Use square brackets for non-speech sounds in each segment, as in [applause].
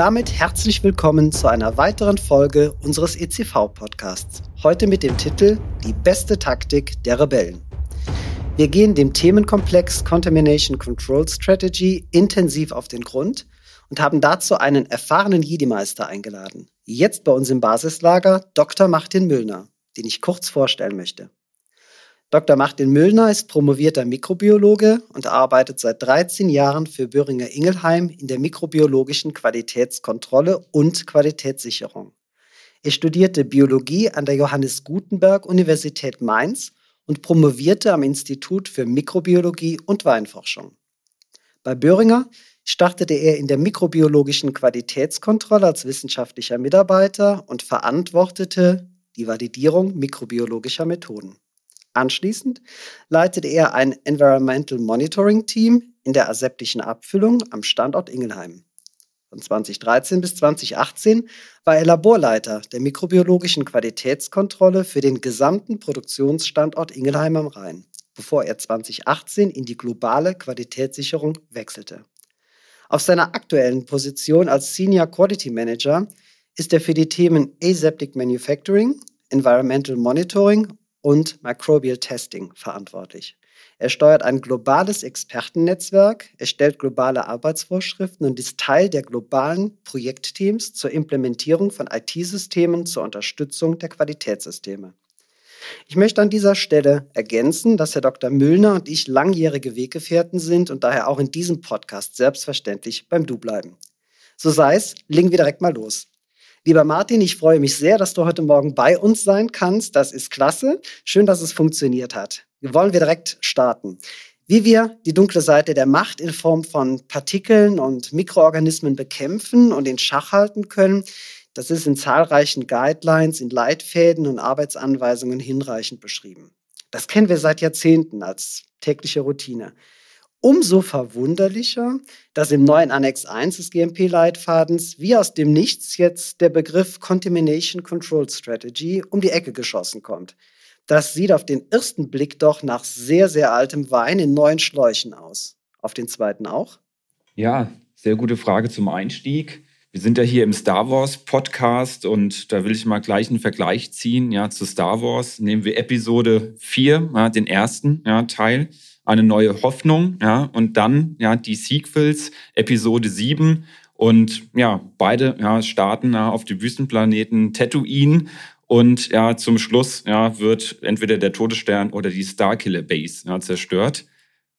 Damit herzlich willkommen zu einer weiteren Folge unseres ECV-Podcasts. Heute mit dem Titel Die beste Taktik der Rebellen. Wir gehen dem Themenkomplex Contamination Control Strategy intensiv auf den Grund und haben dazu einen erfahrenen Jedi-Meister eingeladen. Jetzt bei uns im Basislager Dr. Martin Müllner, den ich kurz vorstellen möchte. Dr. Martin Müllner ist promovierter Mikrobiologe und arbeitet seit 13 Jahren für Böhringer Ingelheim in der mikrobiologischen Qualitätskontrolle und Qualitätssicherung. Er studierte Biologie an der Johannes Gutenberg Universität Mainz und promovierte am Institut für Mikrobiologie und Weinforschung. Bei Böhringer startete er in der mikrobiologischen Qualitätskontrolle als wissenschaftlicher Mitarbeiter und verantwortete die Validierung mikrobiologischer Methoden. Anschließend leitete er ein Environmental Monitoring Team in der aseptischen Abfüllung am Standort Ingelheim. Von 2013 bis 2018 war er Laborleiter der mikrobiologischen Qualitätskontrolle für den gesamten Produktionsstandort Ingelheim am Rhein, bevor er 2018 in die globale Qualitätssicherung wechselte. Auf seiner aktuellen Position als Senior Quality Manager ist er für die Themen Aseptic Manufacturing, Environmental Monitoring und Microbial Testing verantwortlich. Er steuert ein globales Expertennetzwerk, er stellt globale Arbeitsvorschriften und ist Teil der globalen Projektteams zur Implementierung von IT-Systemen zur Unterstützung der Qualitätssysteme. Ich möchte an dieser Stelle ergänzen, dass Herr Dr. Müllner und ich langjährige Weggefährten sind und daher auch in diesem Podcast selbstverständlich beim Du bleiben. So sei es, legen wir direkt mal los. Lieber Martin, ich freue mich sehr, dass du heute Morgen bei uns sein kannst. Das ist klasse. Schön, dass es funktioniert hat. Wir wollen wir direkt starten. Wie wir die dunkle Seite der Macht in Form von Partikeln und Mikroorganismen bekämpfen und in Schach halten können, das ist in zahlreichen Guidelines, in Leitfäden und Arbeitsanweisungen hinreichend beschrieben. Das kennen wir seit Jahrzehnten als tägliche Routine. Umso verwunderlicher, dass im neuen Annex 1 des GMP-Leitfadens wie aus dem Nichts jetzt der Begriff Contamination Control Strategy um die Ecke geschossen kommt. Das sieht auf den ersten Blick doch nach sehr, sehr altem Wein in neuen Schläuchen aus. Auf den zweiten auch? Ja, sehr gute Frage zum Einstieg. Wir sind ja hier im Star Wars Podcast und da will ich mal gleich einen Vergleich ziehen ja, zu Star Wars. Nehmen wir Episode 4, ja, den ersten ja, Teil eine neue Hoffnung, ja, und dann ja die Sequels, Episode 7 und ja, beide ja, starten ja, auf dem Wüstenplaneten Tatooine und ja, zum Schluss ja, wird entweder der Todesstern oder die Starkiller Base ja, zerstört.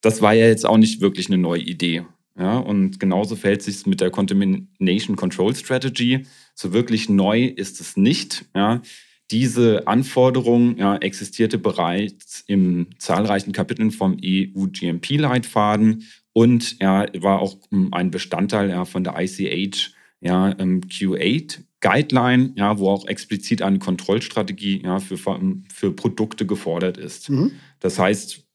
Das war ja jetzt auch nicht wirklich eine neue Idee. Ja, und genauso fällt sich mit der Contamination Control Strategy. So wirklich neu ist es nicht. Ja. Diese Anforderung ja, existierte bereits in zahlreichen Kapiteln vom EU-GMP-Leitfaden und ja, war auch hm, ein Bestandteil ja, von der ICH ja, Q8 Guideline, ja, wo auch explizit eine Kontrollstrategie ja, für, für Produkte gefordert ist. Mhm. Das heißt,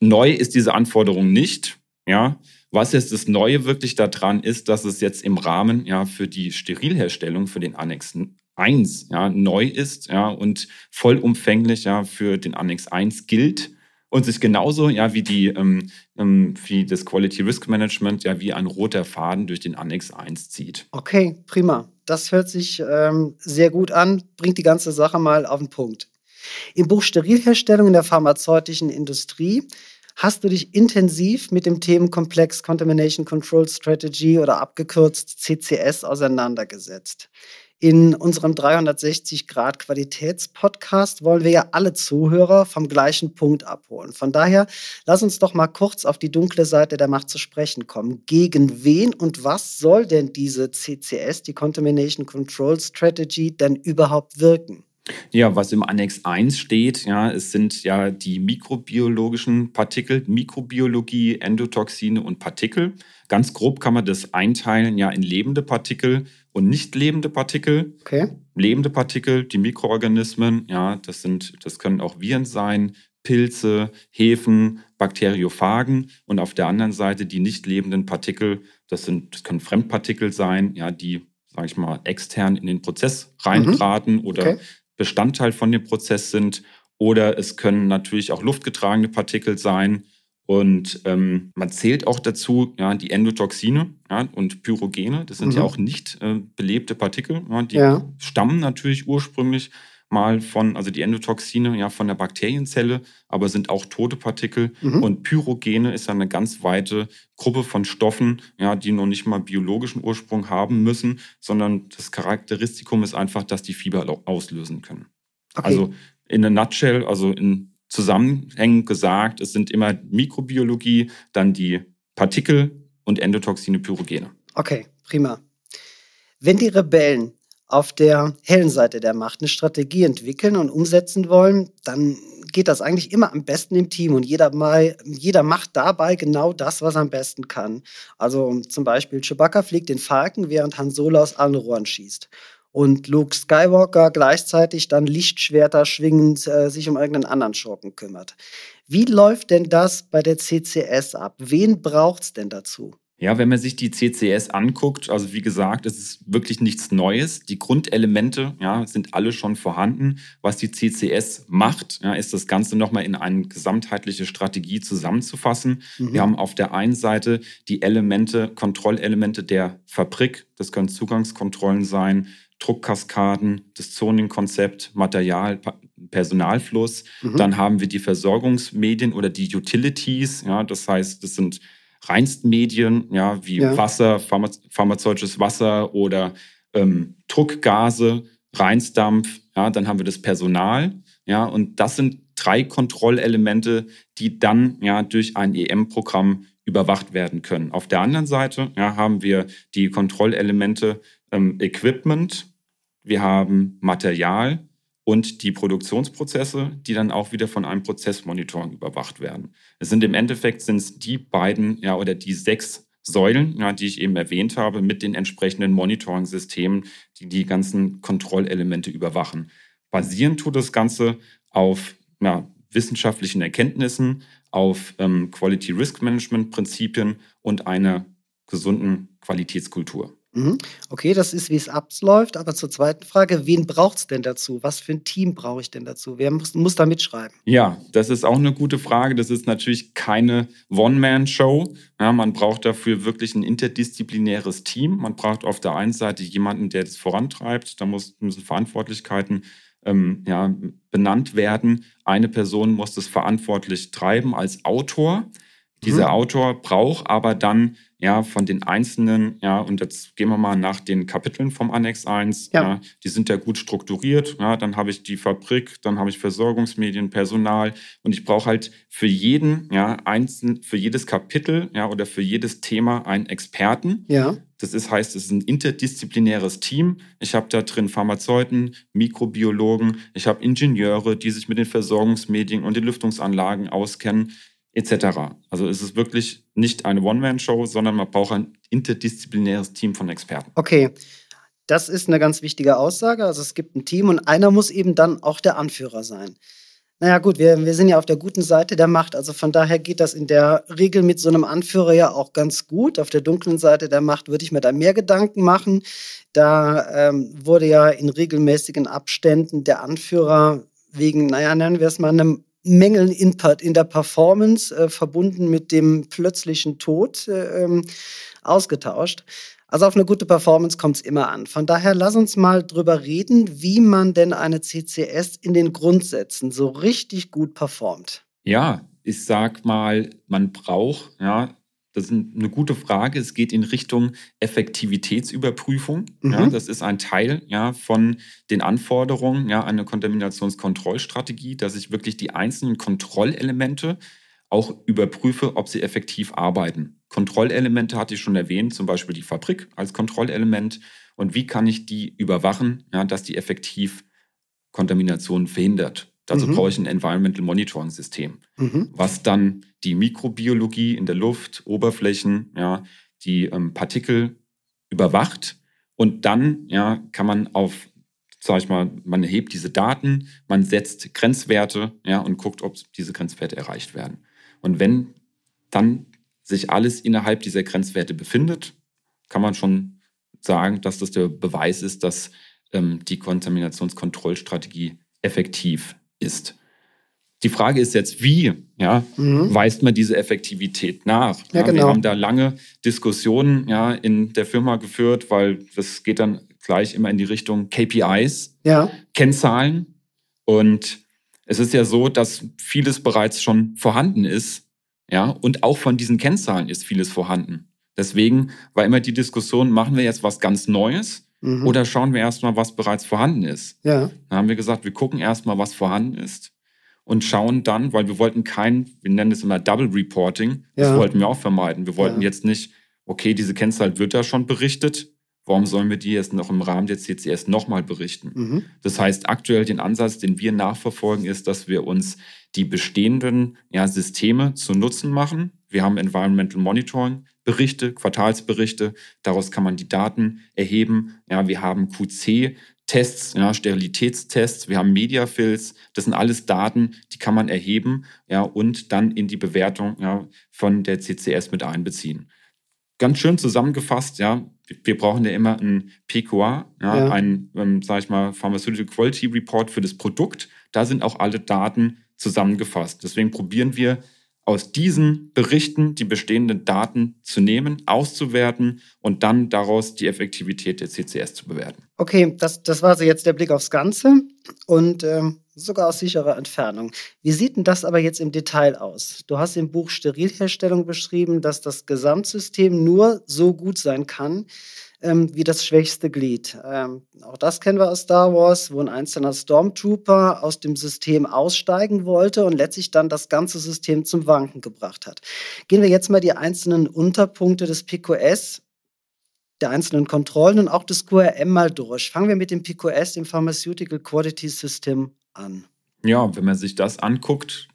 neu ist diese Anforderung nicht. Ja, was jetzt das Neue wirklich daran ist, dass es jetzt im Rahmen ja für die Sterilherstellung für den Annex 1 ja neu ist ja und vollumfänglich ja für den Annex 1 gilt und sich genauso ja wie die ähm, ähm, wie das Quality Risk Management ja wie ein roter Faden durch den Annex 1 zieht. Okay, prima. Das hört sich ähm, sehr gut an, bringt die ganze Sache mal auf den Punkt. Im Buch Sterilherstellung in der pharmazeutischen Industrie hast du dich intensiv mit dem Themenkomplex Contamination Control Strategy oder abgekürzt CCS auseinandergesetzt. In unserem 360-Grad-Qualitätspodcast wollen wir ja alle Zuhörer vom gleichen Punkt abholen. Von daher, lass uns doch mal kurz auf die dunkle Seite der Macht zu sprechen kommen. Gegen wen und was soll denn diese CCS, die Contamination Control Strategy, denn überhaupt wirken? Ja, was im Annex 1 steht, ja, es sind ja die mikrobiologischen Partikel, Mikrobiologie, Endotoxine und Partikel. Ganz grob kann man das einteilen ja in lebende Partikel und nicht lebende Partikel. Okay. Lebende Partikel, die Mikroorganismen, ja, das sind, das können auch Viren sein, Pilze, Hefen, Bakteriophagen und auf der anderen Seite die nicht lebenden Partikel, das sind, das können Fremdpartikel sein, ja, die, sage ich mal, extern in den Prozess reintraten mhm. oder okay. Bestandteil von dem Prozess sind. Oder es können natürlich auch luftgetragene Partikel sein. Und ähm, man zählt auch dazu ja, die Endotoxine ja, und Pyrogene. Das sind mhm. ja auch nicht äh, belebte Partikel. Ja, die stammen natürlich ursprünglich mal von, also die Endotoxine ja von der Bakterienzelle, aber sind auch tote Partikel. Mhm. Und Pyrogene ist eine ganz weite Gruppe von Stoffen, ja, die noch nicht mal biologischen Ursprung haben müssen, sondern das Charakteristikum ist einfach, dass die Fieber auslösen können. Okay. Also in a nutshell, also in zusammenhängend gesagt, es sind immer Mikrobiologie, dann die Partikel und Endotoxine, Pyrogene. Okay, prima. Wenn die Rebellen auf der hellen Seite der Macht eine Strategie entwickeln und umsetzen wollen, dann geht das eigentlich immer am besten im Team und jeder, mal, jeder macht dabei genau das, was er am besten kann. Also zum Beispiel Chewbacca fliegt den Falken, während Han Solo aus allen Rohren schießt und Luke Skywalker gleichzeitig dann Lichtschwerter schwingend äh, sich um irgendeinen anderen Schurken kümmert. Wie läuft denn das bei der CCS ab? Wen braucht es denn dazu? Ja, wenn man sich die CCS anguckt, also wie gesagt, es ist wirklich nichts Neues. Die Grundelemente ja, sind alle schon vorhanden. Was die CCS macht, ja, ist das Ganze nochmal in eine gesamtheitliche Strategie zusammenzufassen. Mhm. Wir haben auf der einen Seite die Elemente, Kontrollelemente der Fabrik. Das können Zugangskontrollen sein, Druckkaskaden, das Zoning-Konzept, Material, Personalfluss. Mhm. Dann haben wir die Versorgungsmedien oder die Utilities. Ja, das heißt, das sind Reinstmedien, ja, wie ja. Wasser, pharmazeutisches Wasser oder ähm, Druckgase, Reinstdampf. Ja, dann haben wir das Personal. Ja, und das sind drei Kontrollelemente, die dann ja durch ein EM-Programm überwacht werden können. Auf der anderen Seite ja, haben wir die Kontrollelemente ähm, Equipment, wir haben Material und die Produktionsprozesse, die dann auch wieder von einem Prozessmonitoring überwacht werden. Es sind im Endeffekt sind es die beiden ja oder die sechs Säulen, ja, die ich eben erwähnt habe, mit den entsprechenden Monitoring-Systemen, die die ganzen Kontrollelemente überwachen. Basieren tut das Ganze auf ja, wissenschaftlichen Erkenntnissen, auf ähm, Quality Risk Management Prinzipien und einer gesunden Qualitätskultur. Mhm. Okay, das ist, wie es abläuft. Aber zur zweiten Frage, wen braucht es denn dazu? Was für ein Team brauche ich denn dazu? Wer muss, muss da mitschreiben? Ja, das ist auch eine gute Frage. Das ist natürlich keine One-Man-Show. Ja, man braucht dafür wirklich ein interdisziplinäres Team. Man braucht auf der einen Seite jemanden, der das vorantreibt. Da muss, müssen Verantwortlichkeiten ähm, ja, benannt werden. Eine Person muss das verantwortlich treiben als Autor. Dieser mhm. Autor braucht aber dann ja, von den einzelnen, ja, und jetzt gehen wir mal nach den Kapiteln vom Annex 1, ja. ja die sind ja gut strukturiert, ja, dann habe ich die Fabrik, dann habe ich Versorgungsmedien, Personal und ich brauche halt für jeden, ja, einzeln, für jedes Kapitel, ja, oder für jedes Thema einen Experten. Ja. Das ist, heißt, es ist ein interdisziplinäres Team. Ich habe da drin Pharmazeuten, Mikrobiologen, ich habe Ingenieure, die sich mit den Versorgungsmedien und den Lüftungsanlagen auskennen etc. Also es ist wirklich nicht eine One-Man-Show, sondern man braucht ein interdisziplinäres Team von Experten. Okay, das ist eine ganz wichtige Aussage. Also es gibt ein Team und einer muss eben dann auch der Anführer sein. Naja gut, wir, wir sind ja auf der guten Seite der Macht. Also von daher geht das in der Regel mit so einem Anführer ja auch ganz gut. Auf der dunklen Seite der Macht würde ich mir da mehr Gedanken machen. Da ähm, wurde ja in regelmäßigen Abständen der Anführer wegen, naja, nennen wir es mal, einem Mängeln in, in der Performance äh, verbunden mit dem plötzlichen Tod äh, ähm, ausgetauscht. Also auf eine gute Performance kommt es immer an. Von daher lass uns mal drüber reden, wie man denn eine CCS in den Grundsätzen so richtig gut performt. Ja, ich sag mal, man braucht, ja, das ist eine gute Frage. Es geht in Richtung Effektivitätsüberprüfung. Mhm. Ja, das ist ein Teil ja, von den Anforderungen ja, einer Kontaminationskontrollstrategie, dass ich wirklich die einzelnen Kontrollelemente auch überprüfe, ob sie effektiv arbeiten. Kontrollelemente hatte ich schon erwähnt, zum Beispiel die Fabrik als Kontrollelement. Und wie kann ich die überwachen, ja, dass die effektiv Kontamination verhindert? Dazu mhm. brauche ich ein Environmental Monitoring System, mhm. was dann die Mikrobiologie in der Luft, Oberflächen, ja, die ähm, Partikel überwacht. Und dann ja, kann man auf, sag ich mal, man erhebt diese Daten, man setzt Grenzwerte ja, und guckt, ob diese Grenzwerte erreicht werden. Und wenn dann sich alles innerhalb dieser Grenzwerte befindet, kann man schon sagen, dass das der Beweis ist, dass ähm, die Kontaminationskontrollstrategie effektiv ist. Die Frage ist jetzt, wie ja, mhm. weist man diese Effektivität nach? Ja, ja, genau. Wir haben da lange Diskussionen ja, in der Firma geführt, weil das geht dann gleich immer in die Richtung KPIs, ja. Kennzahlen. Und es ist ja so, dass vieles bereits schon vorhanden ist. Ja, und auch von diesen Kennzahlen ist vieles vorhanden. Deswegen war immer die Diskussion, machen wir jetzt was ganz Neues mhm. oder schauen wir erstmal, was bereits vorhanden ist? Ja. Da haben wir gesagt, wir gucken erstmal, was vorhanden ist und schauen dann, weil wir wollten kein, wir nennen es immer Double Reporting, das ja. wollten wir auch vermeiden. Wir wollten ja. jetzt nicht, okay, diese Kennzahl wird da schon berichtet, warum sollen wir die jetzt noch im Rahmen der CCS nochmal berichten? Mhm. Das heißt, aktuell den Ansatz, den wir nachverfolgen, ist, dass wir uns die bestehenden ja, Systeme zu Nutzen machen. Wir haben Environmental Monitoring, Berichte, Quartalsberichte, daraus kann man die Daten erheben. Ja, wir haben QC, Tests, ja, Sterilitätstests, wir haben Mediafills, das sind alles Daten, die kann man erheben ja, und dann in die Bewertung ja, von der CCS mit einbeziehen. Ganz schön zusammengefasst, ja, wir brauchen ja immer ein PQA, ja, ja. ein, ähm, sag ich mal, Pharmaceutical Quality Report für das Produkt. Da sind auch alle Daten zusammengefasst. Deswegen probieren wir aus diesen Berichten die bestehenden Daten zu nehmen, auszuwerten und dann daraus die Effektivität der CCS zu bewerten. Okay, das, das war so jetzt der Blick aufs Ganze und ähm, sogar aus sicherer Entfernung. Wie sieht denn das aber jetzt im Detail aus? Du hast im Buch Sterilherstellung beschrieben, dass das Gesamtsystem nur so gut sein kann, ähm, wie das schwächste Glied. Ähm, auch das kennen wir aus Star Wars, wo ein einzelner Stormtrooper aus dem System aussteigen wollte und letztlich dann das ganze System zum Wanken gebracht hat. Gehen wir jetzt mal die einzelnen Unterpunkte des PQS der einzelnen Kontrollen und auch des QRM mal durch. Fangen wir mit dem PQS, dem Pharmaceutical Quality System, an. Ja, wenn man sich das anguckt,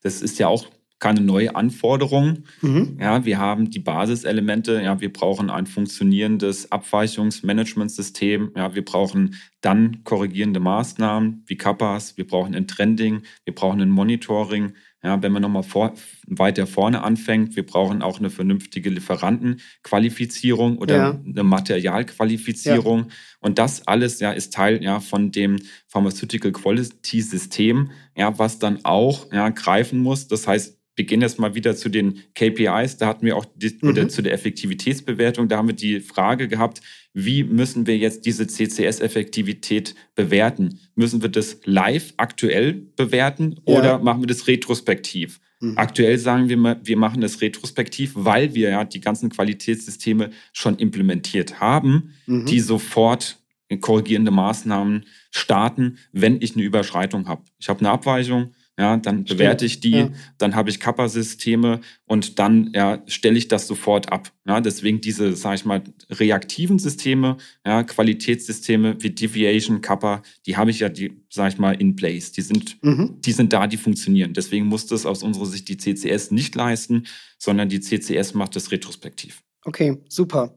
das ist ja auch keine neue Anforderung. Mhm. Ja, wir haben die Basiselemente. Ja, wir brauchen ein funktionierendes Abweichungsmanagementsystem. Ja, wir brauchen dann korrigierende Maßnahmen wie Kappas. Wir brauchen ein Trending. Wir brauchen ein Monitoring. Ja, wenn man nochmal vor, weiter vorne anfängt, wir brauchen auch eine vernünftige Lieferantenqualifizierung oder ja. eine Materialqualifizierung. Ja. Und das alles ja, ist Teil ja, von dem Pharmaceutical Quality System, ja, was dann auch ja, greifen muss. Das heißt, wir gehen jetzt mal wieder zu den KPIs. Da hatten wir auch die, mhm. oder zu der Effektivitätsbewertung. Da haben wir die Frage gehabt, wie müssen wir jetzt diese CCS-Effektivität bewerten? Müssen wir das live aktuell bewerten ja. oder machen wir das retrospektiv? Mhm. Aktuell sagen wir, wir machen das retrospektiv, weil wir ja die ganzen Qualitätssysteme schon implementiert haben, mhm. die sofort korrigierende Maßnahmen starten, wenn ich eine Überschreitung habe. Ich habe eine Abweichung, ja, dann bewerte ich die, ja. dann habe ich Kappa-Systeme und dann ja, stelle ich das sofort ab. Ja, deswegen diese, sage ich mal, reaktiven Systeme, ja, Qualitätssysteme wie Deviation, Kappa, die habe ich ja, die, sage ich mal, in place. Die sind, mhm. die sind da, die funktionieren. Deswegen muss das aus unserer Sicht die CCS nicht leisten, sondern die CCS macht das retrospektiv. Okay, super.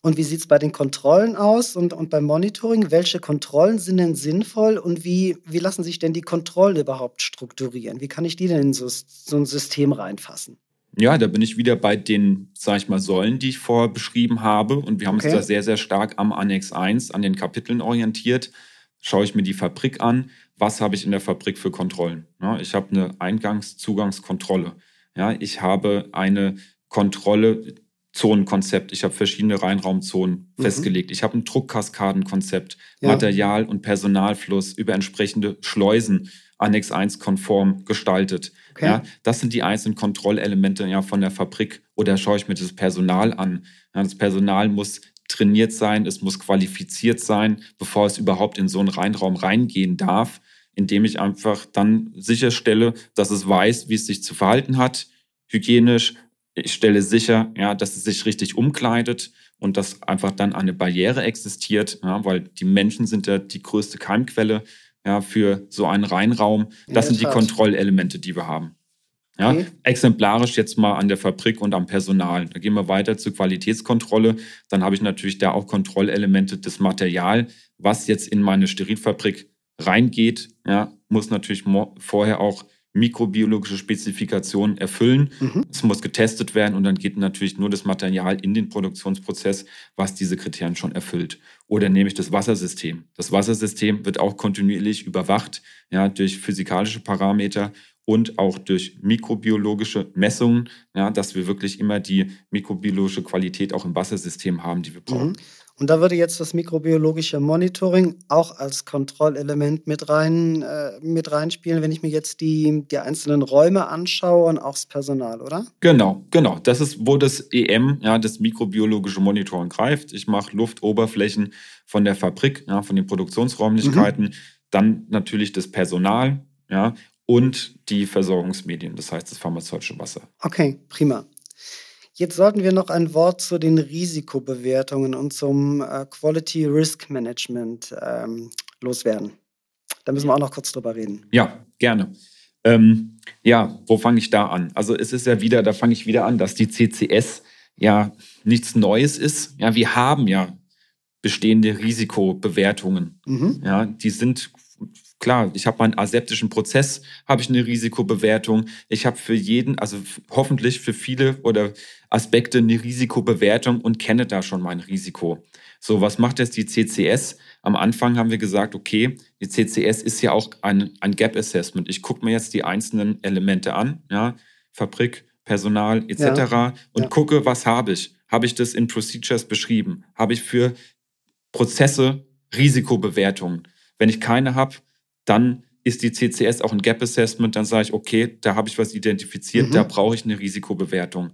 Und wie sieht es bei den Kontrollen aus und, und beim Monitoring? Welche Kontrollen sind denn sinnvoll und wie, wie lassen sich denn die Kontrollen überhaupt strukturieren? Wie kann ich die denn in so, so ein System reinfassen? Ja, da bin ich wieder bei den, sag ich mal, Säulen, die ich vorher beschrieben habe. Und wir haben okay. uns da sehr, sehr stark am Annex 1, an den Kapiteln orientiert. Schaue ich mir die Fabrik an. Was habe ich in der Fabrik für Kontrollen? Ja, ich habe eine Eingangs-Zugangskontrolle. Ja, ich habe eine Kontrolle, Zonenkonzept. Ich habe verschiedene Reinraumzonen mhm. festgelegt. Ich habe ein Druckkaskadenkonzept, ja. Material- und Personalfluss über entsprechende Schleusen Annex 1 konform gestaltet. Okay. Ja, das sind die einzelnen Kontrollelemente ja, von der Fabrik. Oder schaue ich mir das Personal an. Ja, das Personal muss trainiert sein, es muss qualifiziert sein, bevor es überhaupt in so einen Reinraum reingehen darf, indem ich einfach dann sicherstelle, dass es weiß, wie es sich zu verhalten hat, hygienisch. Ich stelle sicher, ja, dass es sich richtig umkleidet und dass einfach dann eine Barriere existiert, ja, weil die Menschen sind ja die größte Keimquelle ja, für so einen Reinraum. Das sind die Kontrollelemente, die wir haben. Ja, okay. Exemplarisch jetzt mal an der Fabrik und am Personal. Da gehen wir weiter zur Qualitätskontrolle. Dann habe ich natürlich da auch Kontrollelemente des Material, was jetzt in meine Sterilfabrik reingeht. Ja, muss natürlich vorher auch mikrobiologische Spezifikationen erfüllen. Mhm. Es muss getestet werden und dann geht natürlich nur das Material in den Produktionsprozess, was diese Kriterien schon erfüllt. Oder nehme ich das Wassersystem. Das Wassersystem wird auch kontinuierlich überwacht, ja, durch physikalische Parameter und auch durch mikrobiologische Messungen, ja, dass wir wirklich immer die mikrobiologische Qualität auch im Wassersystem haben, die wir brauchen. Mhm. Und da würde jetzt das mikrobiologische Monitoring auch als Kontrollelement mit rein äh, mit reinspielen, wenn ich mir jetzt die, die einzelnen Räume anschaue und auch das Personal, oder? Genau, genau. Das ist, wo das EM, ja, das mikrobiologische Monitoring greift. Ich mache Luftoberflächen von der Fabrik, ja, von den Produktionsräumlichkeiten, mhm. dann natürlich das Personal, ja, und die Versorgungsmedien, das heißt das pharmazeutische Wasser. Okay, prima. Jetzt sollten wir noch ein Wort zu den Risikobewertungen und zum äh, Quality Risk Management ähm, loswerden. Da müssen wir auch noch kurz drüber reden. Ja, gerne. Ähm, ja, wo fange ich da an? Also es ist ja wieder, da fange ich wieder an, dass die CCS ja nichts Neues ist. Ja, wir haben ja bestehende Risikobewertungen. Mhm. Ja, die sind klar, ich habe meinen aseptischen Prozess, habe ich eine Risikobewertung. Ich habe für jeden, also hoffentlich für viele oder Aspekte eine Risikobewertung und kenne da schon mein Risiko. So, was macht jetzt die CCS? Am Anfang haben wir gesagt, okay, die CCS ist ja auch ein, ein Gap Assessment. Ich gucke mir jetzt die einzelnen Elemente an, ja, Fabrik, Personal etc. Ja, und ja. gucke, was habe ich? Habe ich das in Procedures beschrieben? Habe ich für Prozesse Risikobewertungen? Wenn ich keine habe, dann ist die CCS auch ein Gap Assessment, dann sage ich, okay, da habe ich was identifiziert, mhm. da brauche ich eine Risikobewertung.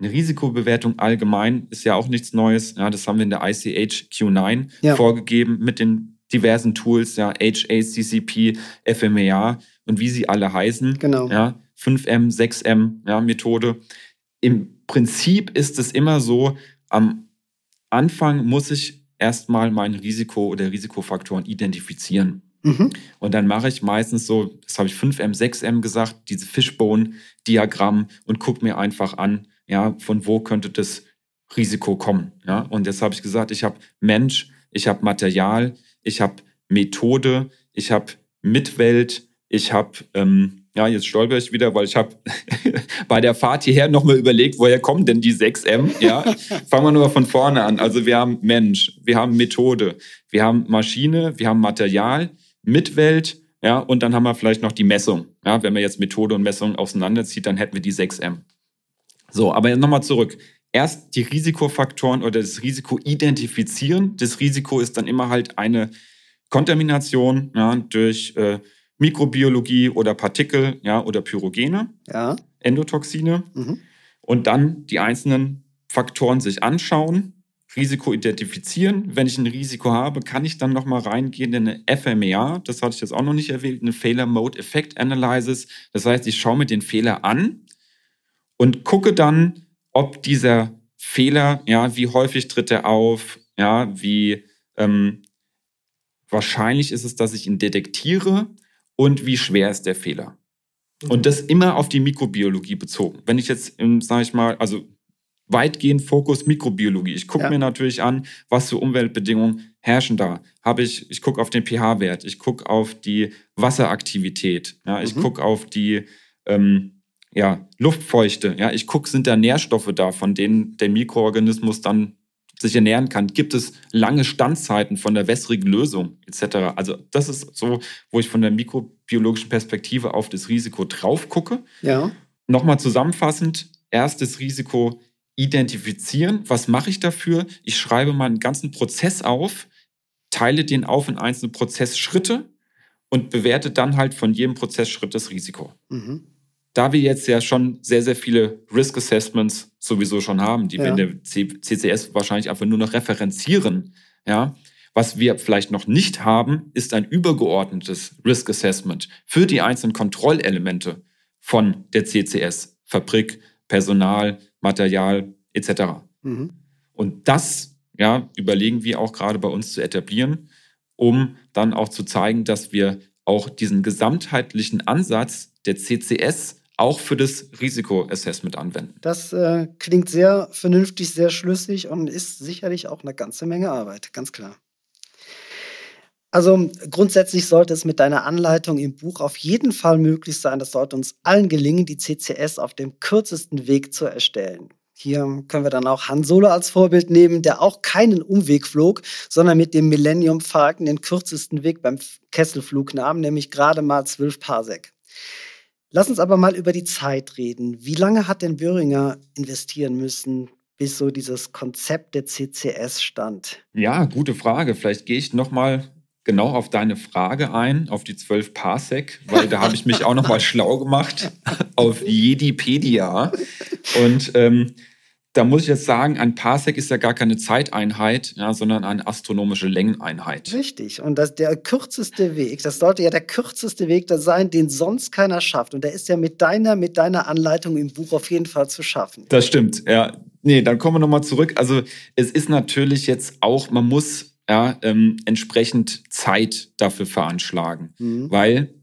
Eine Risikobewertung allgemein ist ja auch nichts Neues. Ja, das haben wir in der ICH Q9 ja. vorgegeben mit den diversen Tools, ja, HACCP, FMEA und wie sie alle heißen. Genau. Ja, 5M, 6M, ja, Methode. Im Prinzip ist es immer so, am Anfang muss ich erstmal mein Risiko oder Risikofaktoren identifizieren. Mhm. Und dann mache ich meistens so, das habe ich 5M, 6M gesagt, diese Fishbone-Diagramm und gucke mir einfach an, ja, von wo könnte das Risiko kommen. Ja? Und jetzt habe ich gesagt, ich habe Mensch, ich habe Material, ich habe Methode, ich habe Mitwelt, ich habe, ähm, ja, jetzt stolper ich wieder, weil ich habe [laughs] bei der Fahrt hierher nochmal überlegt, woher kommen denn die 6M? Ja, fangen wir nur von vorne an. Also wir haben Mensch, wir haben Methode, wir haben Maschine, wir haben Material, Mitwelt, ja, und dann haben wir vielleicht noch die Messung. Ja, wenn man jetzt Methode und Messung auseinanderzieht, dann hätten wir die 6M. So, aber nochmal zurück. Erst die Risikofaktoren oder das Risiko identifizieren. Das Risiko ist dann immer halt eine Kontamination ja, durch äh, Mikrobiologie oder Partikel ja, oder Pyrogene, ja. Endotoxine. Mhm. Und dann die einzelnen Faktoren sich anschauen Risiko identifizieren. Wenn ich ein Risiko habe, kann ich dann nochmal reingehen in eine FMEA. Das hatte ich jetzt auch noch nicht erwähnt, eine Failure Mode Effect Analysis. Das heißt, ich schaue mir den Fehler an und gucke dann, ob dieser Fehler, ja, wie häufig tritt er auf, ja, wie ähm, wahrscheinlich ist es, dass ich ihn detektiere und wie schwer ist der Fehler. Und das immer auf die Mikrobiologie bezogen. Wenn ich jetzt, sage ich mal, also weitgehend Fokus Mikrobiologie. Ich gucke ja. mir natürlich an, was für Umweltbedingungen herrschen da. Habe ich, ich gucke auf den pH-Wert, ich gucke auf die Wasseraktivität, ja, ich mhm. gucke auf die ähm, ja, Luftfeuchte, ja, ich gucke, sind da Nährstoffe da, von denen der Mikroorganismus dann sich ernähren kann. Gibt es lange Standzeiten von der wässrigen Lösung etc. Also das ist so, wo ich von der mikrobiologischen Perspektive auf das Risiko drauf gucke. Ja. Nochmal zusammenfassend, erstes Risiko identifizieren. Was mache ich dafür? Ich schreibe meinen ganzen Prozess auf, teile den auf in einzelne Prozessschritte und bewerte dann halt von jedem Prozessschritt das Risiko. Mhm. Da wir jetzt ja schon sehr, sehr viele Risk Assessments sowieso schon haben, die ja. wir in der CCS wahrscheinlich einfach nur noch referenzieren, ja, was wir vielleicht noch nicht haben, ist ein übergeordnetes Risk Assessment für die einzelnen Kontrollelemente von der CCS, Fabrik, Personal, Material etc. Mhm. Und das ja, überlegen wir auch gerade bei uns zu etablieren, um dann auch zu zeigen, dass wir auch diesen gesamtheitlichen Ansatz der CCS auch für das Risikoassessment anwenden. Das äh, klingt sehr vernünftig, sehr schlüssig und ist sicherlich auch eine ganze Menge Arbeit, ganz klar. Also grundsätzlich sollte es mit deiner Anleitung im Buch auf jeden Fall möglich sein, das sollte uns allen gelingen, die CCS auf dem kürzesten Weg zu erstellen. Hier können wir dann auch Han Solo als Vorbild nehmen, der auch keinen Umweg flog, sondern mit dem Millennium Falcon den kürzesten Weg beim Kesselflug nahm, nämlich gerade mal zwölf Parsec. Lass uns aber mal über die Zeit reden. Wie lange hat denn Böhringer investieren müssen, bis so dieses Konzept der CCS stand? Ja, gute Frage. Vielleicht gehe ich noch mal genau auf deine Frage ein, auf die 12 Parsec, weil da habe ich mich auch noch mal [laughs] schlau gemacht auf Jedipedia. Und ähm, da muss ich jetzt sagen, ein Parsec ist ja gar keine Zeiteinheit, ja, sondern eine astronomische Längeneinheit. Richtig. Und das, der kürzeste Weg, das sollte ja der kürzeste Weg da sein, den sonst keiner schafft. Und der ist ja mit deiner, mit deiner Anleitung im Buch auf jeden Fall zu schaffen. Das stimmt, ja. Nee, dann kommen wir nochmal zurück. Also es ist natürlich jetzt auch, man muss ja, ähm, entsprechend Zeit dafür veranschlagen. Mhm. Weil,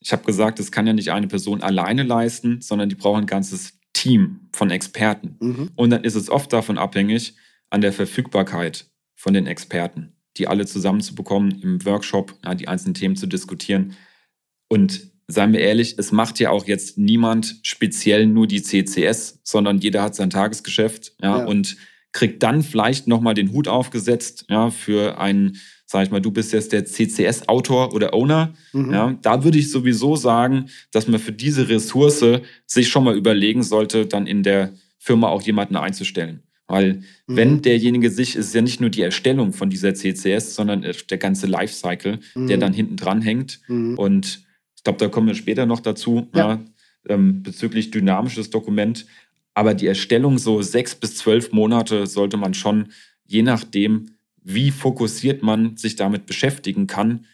ich habe gesagt, das kann ja nicht eine Person alleine leisten, sondern die brauchen ein ganzes Team von Experten. Mhm. Und dann ist es oft davon abhängig, an der Verfügbarkeit von den Experten, die alle zusammenzubekommen, im Workshop ja, die einzelnen Themen zu diskutieren. Und seien wir ehrlich, es macht ja auch jetzt niemand speziell nur die CCS, sondern jeder hat sein Tagesgeschäft ja, ja. und kriegt dann vielleicht nochmal den Hut aufgesetzt ja, für einen sag ich mal, du bist jetzt der CCS-Autor oder Owner. Mhm. Ja, da würde ich sowieso sagen, dass man für diese Ressource sich schon mal überlegen sollte, dann in der Firma auch jemanden einzustellen. Weil mhm. wenn derjenige sich, ist ja nicht nur die Erstellung von dieser CCS, sondern der ganze Lifecycle, mhm. der dann hinten dran hängt. Mhm. Und ich glaube, da kommen wir später noch dazu, ja. Ja, ähm, bezüglich dynamisches Dokument. Aber die Erstellung so sechs bis zwölf Monate sollte man schon, je nachdem, wie fokussiert man sich damit beschäftigen kann,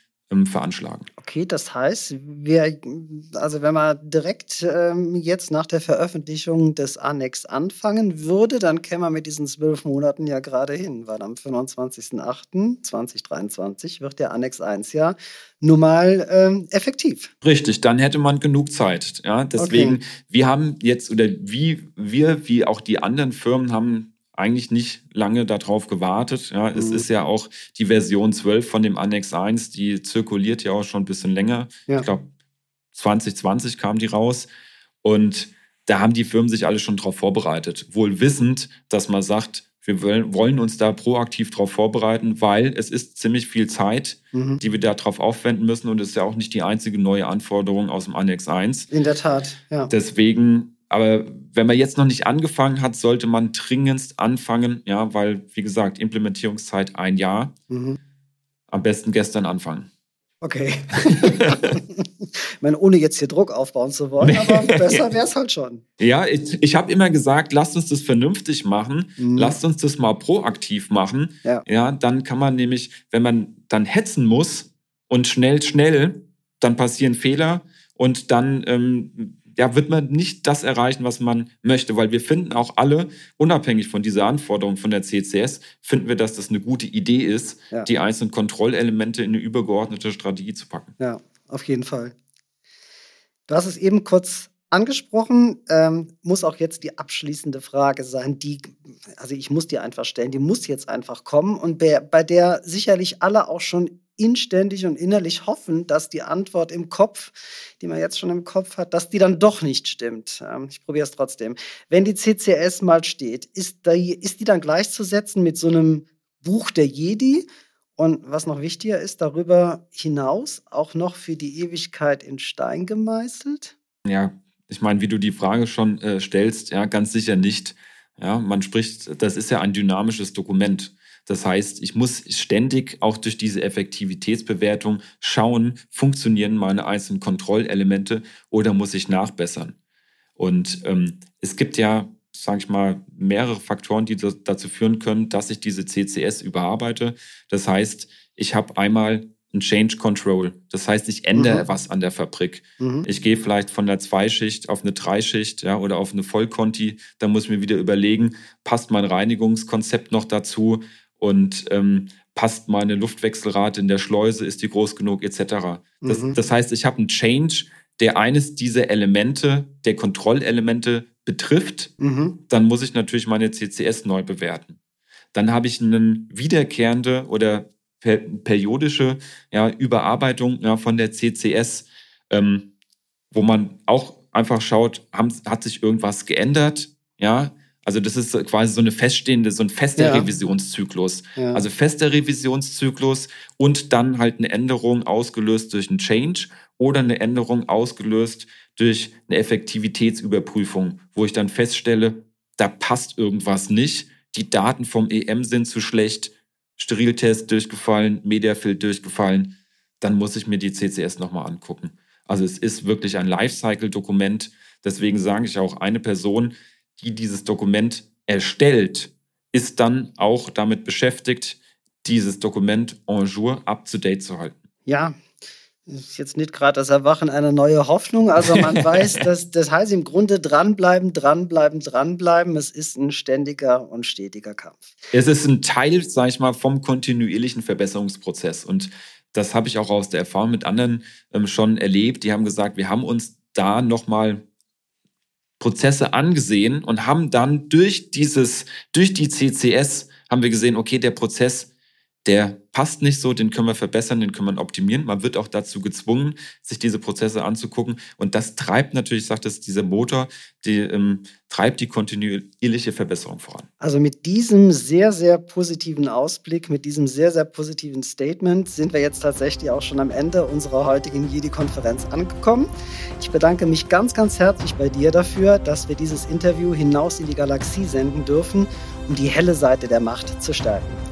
veranschlagen. Okay, das heißt, wir, also wenn man direkt ähm, jetzt nach der Veröffentlichung des Annex anfangen würde, dann käme man mit diesen zwölf Monaten ja gerade hin, weil am 25.08.2023 wird der Annex 1 ja nun mal ähm, effektiv. Richtig, dann hätte man genug Zeit. Ja, deswegen, okay. wir haben jetzt, oder wie wir, wie auch die anderen Firmen haben eigentlich nicht lange darauf gewartet. Ja, mhm. es ist ja auch die Version 12 von dem Annex 1, die zirkuliert ja auch schon ein bisschen länger. Ja. Ich glaube, 2020 kam die raus. Und da haben die Firmen sich alle schon darauf vorbereitet. Wohl wissend, dass man sagt, wir wollen uns da proaktiv darauf vorbereiten, weil es ist ziemlich viel Zeit, mhm. die wir darauf aufwenden müssen. Und es ist ja auch nicht die einzige neue Anforderung aus dem Annex 1. In der Tat, ja. Deswegen aber wenn man jetzt noch nicht angefangen hat, sollte man dringendst anfangen, ja, weil, wie gesagt, Implementierungszeit ein Jahr. Mhm. Am besten gestern anfangen. Okay. [laughs] ich meine, ohne jetzt hier Druck aufbauen zu wollen, aber [laughs] besser wäre es halt schon. Ja, ich, ich habe immer gesagt, lasst uns das vernünftig machen, mhm. lasst uns das mal proaktiv machen. Ja. ja, dann kann man nämlich, wenn man dann hetzen muss und schnell, schnell, dann passieren Fehler und dann ähm, ja, wird man nicht das erreichen, was man möchte, weil wir finden auch alle, unabhängig von dieser Anforderung von der CCS, finden wir, dass das eine gute Idee ist, ja. die einzelnen Kontrollelemente in eine übergeordnete Strategie zu packen. Ja, auf jeden Fall. Du hast es eben kurz angesprochen, ähm, muss auch jetzt die abschließende Frage sein, die, also ich muss die einfach stellen, die muss jetzt einfach kommen und bei, bei der sicherlich alle auch schon inständig und innerlich hoffen, dass die Antwort im Kopf, die man jetzt schon im Kopf hat, dass die dann doch nicht stimmt. Ähm, ich probiere es trotzdem. Wenn die CCS mal steht, ist die, ist die dann gleichzusetzen mit so einem Buch der Jedi? Und was noch wichtiger ist, darüber hinaus auch noch für die Ewigkeit in Stein gemeißelt? Ja, ich meine, wie du die Frage schon äh, stellst, ja, ganz sicher nicht. Ja, man spricht, das ist ja ein dynamisches Dokument. Das heißt, ich muss ständig auch durch diese Effektivitätsbewertung schauen, funktionieren meine einzelnen Kontrollelemente oder muss ich nachbessern? Und ähm, es gibt ja, sage ich mal, mehrere Faktoren, die dazu führen können, dass ich diese CCS überarbeite. Das heißt, ich habe einmal ein Change Control. Das heißt, ich ändere mhm. was an der Fabrik. Mhm. Ich gehe vielleicht von der Zweischicht auf eine Dreischicht ja, oder auf eine Vollkonti. Da muss ich mir wieder überlegen, passt mein Reinigungskonzept noch dazu und ähm, passt meine Luftwechselrate in der Schleuse, ist die groß genug etc. Das, mhm. das heißt, ich habe einen Change, der eines dieser Elemente, der Kontrollelemente betrifft. Mhm. Dann muss ich natürlich meine CCS neu bewerten. Dann habe ich eine wiederkehrende oder per periodische ja, Überarbeitung ja, von der CCS, ähm, wo man auch einfach schaut, haben, hat sich irgendwas geändert? Ja, also das ist quasi so eine feststehende, so ein fester ja. Revisionszyklus. Ja. Also fester Revisionszyklus und dann halt eine Änderung ausgelöst durch einen Change oder eine Änderung ausgelöst durch eine Effektivitätsüberprüfung, wo ich dann feststelle, da passt irgendwas nicht, die Daten vom EM sind zu schlecht, Steriltest durchgefallen, Mediafield durchgefallen, dann muss ich mir die CCS nochmal angucken. Also es ist wirklich ein Lifecycle-Dokument. Deswegen sage ich auch, eine Person, die dieses Dokument erstellt, ist dann auch damit beschäftigt, dieses Dokument en jour up-to-date zu halten. Ja, ist jetzt nicht gerade das Erwachen einer neuen Hoffnung. Also man [laughs] weiß, dass das heißt im Grunde dranbleiben, dranbleiben, dranbleiben. Es ist ein ständiger und stetiger Kampf. Es ist ein Teil, sage ich mal, vom kontinuierlichen Verbesserungsprozess. Und das habe ich auch aus der Erfahrung mit anderen ähm, schon erlebt. Die haben gesagt, wir haben uns da nochmal Prozesse angesehen und haben dann durch dieses, durch die CCS haben wir gesehen, okay, der Prozess der passt nicht so, den können wir verbessern, den können wir optimieren. Man wird auch dazu gezwungen, sich diese Prozesse anzugucken. Und das treibt natürlich, sagt es, dieser Motor, die ähm, treibt die kontinuierliche Verbesserung voran. Also mit diesem sehr, sehr positiven Ausblick, mit diesem sehr, sehr positiven Statement sind wir jetzt tatsächlich auch schon am Ende unserer heutigen Jedi-Konferenz angekommen. Ich bedanke mich ganz, ganz herzlich bei dir dafür, dass wir dieses Interview hinaus in die Galaxie senden dürfen, um die helle Seite der Macht zu stärken.